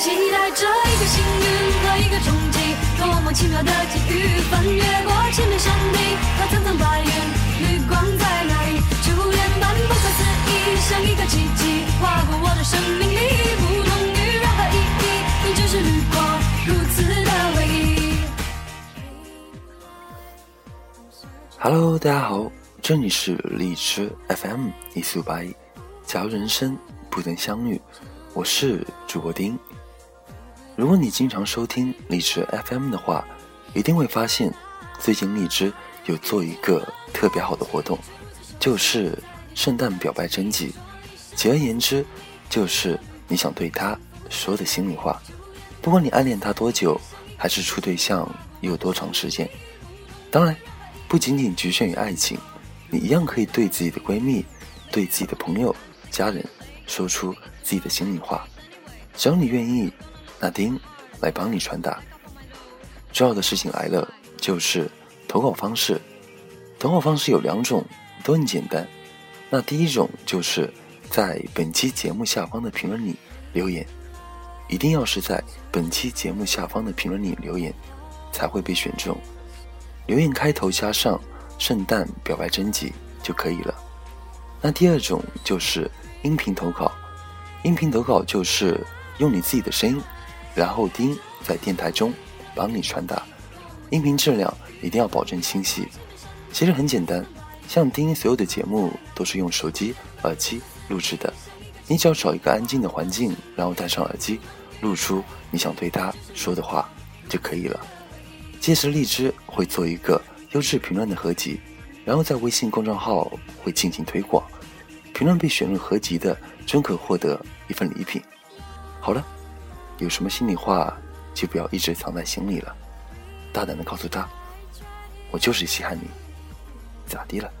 期待着一个幸运和一个冲击，多么奇妙的际遇，翻越过千面山顶和层层白云，绿光在哪里？初恋般不可思议，像一个奇迹，划过我的生命里，不同于任何意义，你只是绿光，如此的唯一。Hello，大家好，这里是荔枝 FM 一四五八一，假如人生不曾相遇，我是主播丁。如果你经常收听荔枝 FM 的话，一定会发现最近荔枝有做一个特别好的活动，就是圣诞表白征集。简而言之，就是你想对他说的心里话，不管你暗恋他多久，还是处对象有多长时间，当然。不仅仅局限于爱情，你一样可以对自己的闺蜜、对自己的朋友、家人说出自己的心里话。只要你愿意，那丁来帮你传达。重要的事情来了，就是投稿方式。投稿方式有两种，都很简单。那第一种就是在本期节目下方的评论里留言，一定要是在本期节目下方的评论里留言，才会被选中。留言开头加上“圣诞表白征集”就可以了。那第二种就是音频投稿，音频投稿就是用你自己的声音，然后丁在电台中帮你传达，音频质量一定要保证清晰。其实很简单，像丁所有的节目都是用手机耳机录制的，你只要找一个安静的环境，然后戴上耳机，录出你想对他说的话就可以了。届时荔枝会做一个优质评论的合集，然后在微信公众号会进行推广。评论被选入合集的，均可获得一份礼品。好了，有什么心里话就不要一直藏在心里了，大胆的告诉他，我就是稀罕你，咋的了？